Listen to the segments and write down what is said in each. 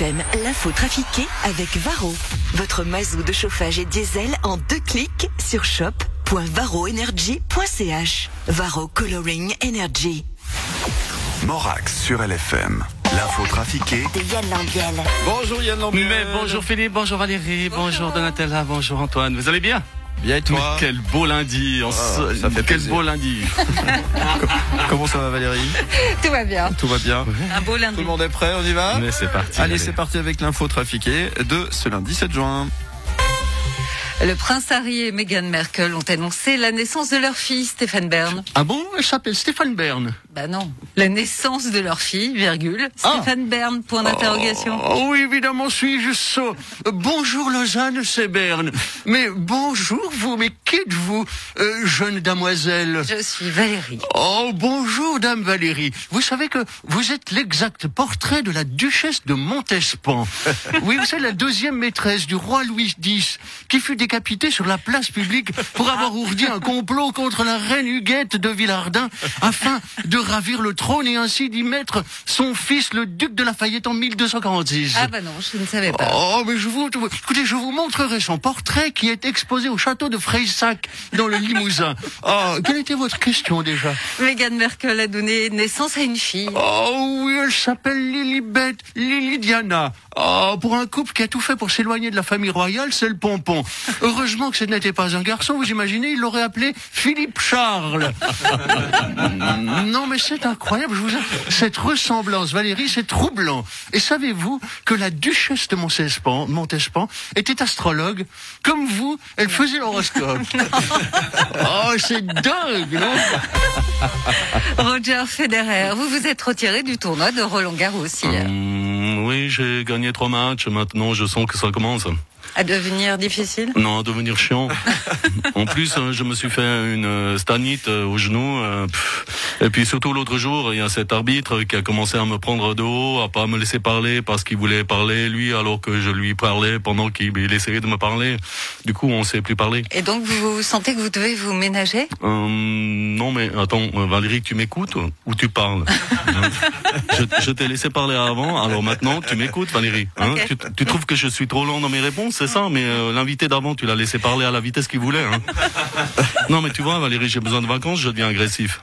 FM, l'info trafiquée avec Varro. Votre mazou de chauffage et diesel en deux clics sur shop.varroenergy.ch. Varro Coloring Energy. Morax sur LFM. L'info trafiquée De Yann Lambiel. Bonjour Yann Lambiel. Mais bonjour Philippe, bonjour Valérie, bonjour, Donatella, bonjour Antoine. Vous allez bien? Bien et toi? Mais Quel beau lundi. on se- ça fait quel plaisir. beau lundi. Comment ça va Valérie Tout va bien. Tout va bien Un beau Tout lundi. le monde est prêt, on y va Mais c'est parti. Allez, c'est parti avec l'info trafiquée de ce lundi 7 juin. Le prince Harry et Meghan Merkel ont annoncé la naissance de leur fille, Stéphane Bern. Ah bon Elle s'appelle Stéphane Bern. Bah non. La naissance de leur fille, virgule. Ah. Stéphane Bern, point d'interrogation. Oh oui, évidemment, suis-je sot? Euh, Bonjour Lausanne, c'est Berne. Mais bonjour vous, mais qui êtes-vous, euh, jeune damoiselle? Je suis Valérie. Oh, bonjour, Dame Valérie. Vous savez que vous êtes l'exact portrait de la duchesse de Montespan. Oui, vous savez, la deuxième maîtresse du roi Louis X, qui fut décapitée sur la place publique pour avoir ourdi un complot contre la reine Huguette de Villardin afin de ravir le trône et ainsi d'y mettre son fils, le duc de Lafayette, en 1246. Ah bah non, je ne savais pas. Oh, mais je vous, écoutez, je vous montrerai son portrait qui est exposé au château de Freysac, dans le Limousin. Oh, quelle était votre question déjà? Meghan Merkel a donné naissance à une fille. Oh oui, elle s'appelle Lilibet, Lily Diana. Oh, pour un couple qui a tout fait pour s'éloigner de la famille royale, c'est le pompon. Heureusement que ce n'était pas un garçon, vous imaginez, il l'aurait appelé Philippe Charles. non, mais c'est incroyable, je vous cette ressemblance, Valérie, c'est troublant. Et savez-vous que la duchesse de Montespan, Montespan était astrologue Comme vous, elle faisait l'horoscope. oh, c'est dingue, non? Roger Federer, vous vous êtes retiré du tournoi de Roland Garros hier. Hum, Oui, j'ai gagné trois matchs. Maintenant, je sens que ça commence. À devenir difficile Non, à devenir chiant. en plus, euh, je me suis fait une euh, stanite euh, au genou. euh, et puis surtout l'autre jour, il y a cet arbitre qui a commencé à me prendre de haut, à pas me laisser parler parce qu'il voulait parler lui, alors que je lui parlais pendant qu'il il essayait de me parler. Du coup, on sait plus parler. Et donc vous sentez que vous devez vous ménager? Euh, non, mais attends, Valérie, tu m'écoutes ou tu parles? Hein? Je, je t'ai laissé parler avant, alors maintenant tu m'écoutes, Valérie. Hein? Tu trouves que je suis trop lent dans mes réponses, c'est ça Mais euh, l'invité d'avant, tu l'as laissé parler à la vitesse qu'il voulait. Hein non, mais tu vois, Valérie, j'ai besoin de vacances, je deviens agressif.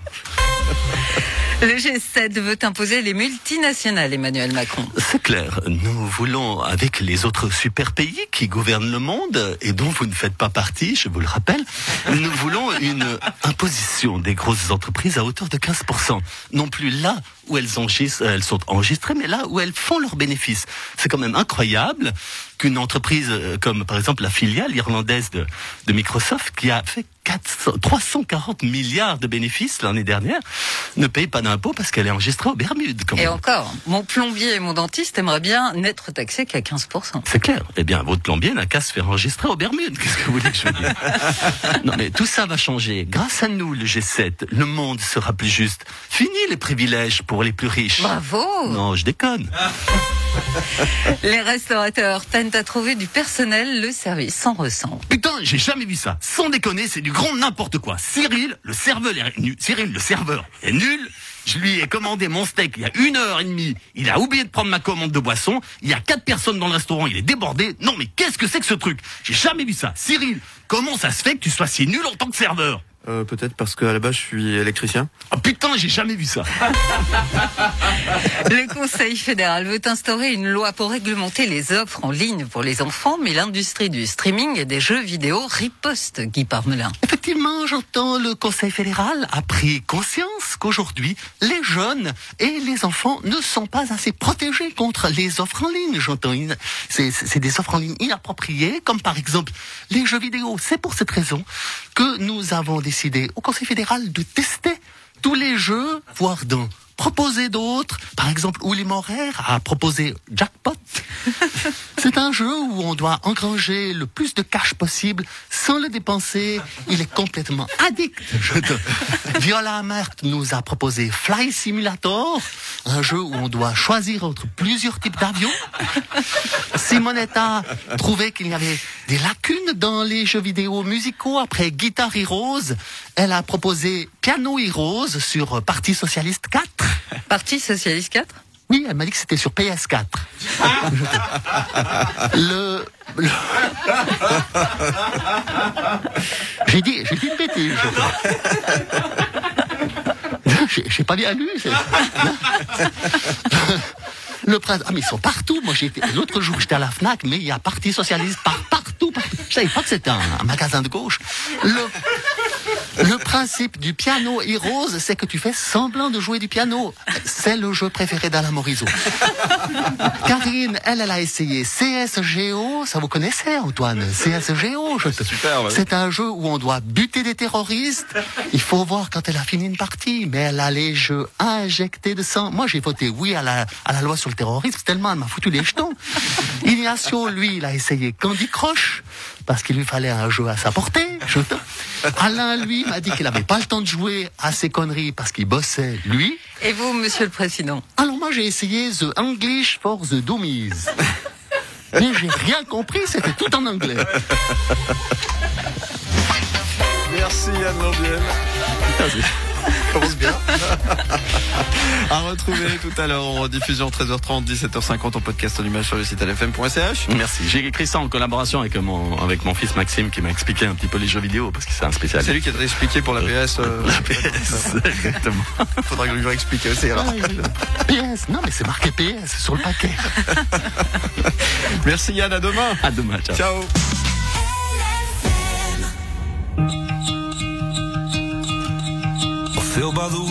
Le G7 veut imposer les multinationales, Emmanuel Macron. C'est clair, nous voulons, avec les autres super pays qui gouvernent le monde et dont vous ne faites pas partie, je vous le rappelle, nous voulons une imposition des grosses entreprises à hauteur de 15%. Non plus là où elles, sont enregistrées, mais là où elles font leurs bénéfices. C'est quand même incroyable qu'une entreprise euh, comme par exemple la filiale irlandaise de Microsoft, qui a fait 400, 340 milliards de bénéfices l'année dernière, ne paye pas d'impôts parce qu'elle est enregistrée aux Bermudes. quand Et même. encore, mon plombier et mon dentiste aimeraient bien n'être taxés qu'à 15%. C'est clair. Eh bien, votre plombier n'a qu'à se faire enregistrer aux Bermudes. Qu'est-ce que vous voulez que je vous dise? Non, mais tout ça va changer. Grâce à nous, le G7, le monde sera plus juste. Fini les privilèges pour les plus riches. Bravo Non, je déconne. Les restaurateurs peinent à trouver du personnel, le service sans ressent. Putain, j'ai jamais vu ça. Sans déconner, c'est du grand n'importe quoi. Cyril, le serveur est nul. Cyril, le serveur est nul. Je lui ai commandé mon steak il y a une heure et demie. Il a oublié de prendre ma commande de boisson. Il y a quatre personnes dans le restaurant. Il est débordé. Non, mais qu'est-ce que c'est que ce truc? J'ai jamais vu ça. Cyril, comment ça se fait que tu sois si nul en tant que serveur? Euh, Peut-être parce qu'à la base je suis électricien. Ah putain, j'ai jamais vu ça. Le Conseil fédéral veut instaurer une loi pour réglementer les offres en ligne pour les enfants, mais l'industrie du streaming et des jeux vidéo riposte, Guy Parmelin. Effectivement, j'entends le Conseil fédéral a pris conscience qu'aujourd'hui, les jeunes et les enfants ne sont pas assez protégés contre les offres en ligne. J'entends, c'est des offres en ligne inappropriées, comme par exemple les jeux vidéo. C'est pour cette raison que nous avons décidé au Conseil fédéral de tester tous les jeux, voire d'en proposer d'autres. Par exemple, Uli a proposé Jackpot. C'est un jeu où on doit engranger le plus de cash possible sans le dépenser. Il est complètement addict. Je te- Viola Amert nous a proposé Fly Simulator, un jeu où on doit choisir entre plusieurs types d'avions. Simonetta trouvait qu'il y avait des lacunes dans les jeux vidéo musicaux après Guitar Heroes. Elle a proposé Piano Heroes sur Parti Socialiste 4. Parti Socialiste 4 Oui, elle m'a dit que c'était sur PS4. le, le- j'ai dit, j'ai dit une bêtise. J'ai j'ai pas bien lu. c'est- Le prince, ah mais ils sont partout. Moi été l'autre jour j'étais à la Fnac, mais il y a Parti socialiste par partout. partout. Je savais pas que c'était un, un magasin de gauche. Le, le principe du piano Heroes, c'est que tu fais semblant de jouer du piano. C'est le jeu préféré d'Alain Morisot. Karine, elle, elle a essayé CSGO. Ça vous connaissez, Antoine? CSGO, je te... C'est un jeu où on doit buter des terroristes. Il faut voir quand elle a fini une partie. Mais elle a les jeux injectés de sang. Moi, j'ai voté oui à la, à la loi sur le terrorisme tellement elle m'a foutu les jetons. Ignacio, lui, il a essayé Candy Crush parce qu'il lui fallait un jeu à sa portée. Je te- Alain, lui, m'a dit qu'il n'avait pas le temps de jouer à ces conneries parce qu'il bossait, lui? Et vous, Monsieur le Président? Alors moi, j'ai essayé The English for the Dummies. Mais j'ai rien compris, c'était tout en anglais. Merci Yann Lambiel. Commence bien. à retrouver tout à l'heure en rediffusion 13h30, 17h50 en podcast en image sur le site lfm.ch. Merci. J'ai écrit ça en collaboration avec mon, avec mon fils Maxime qui m'a expliqué un petit peu les jeux vidéo parce que c'est un C'est spécialiste. lui qui a expliqué pour la PS. euh, PS, exactement. Faudra que je lui explique aussi alors. PS, non mais c'est marqué PS sur le paquet. Merci Yann, à demain. À demain. Ciao. Ciao. Filled by the wheel.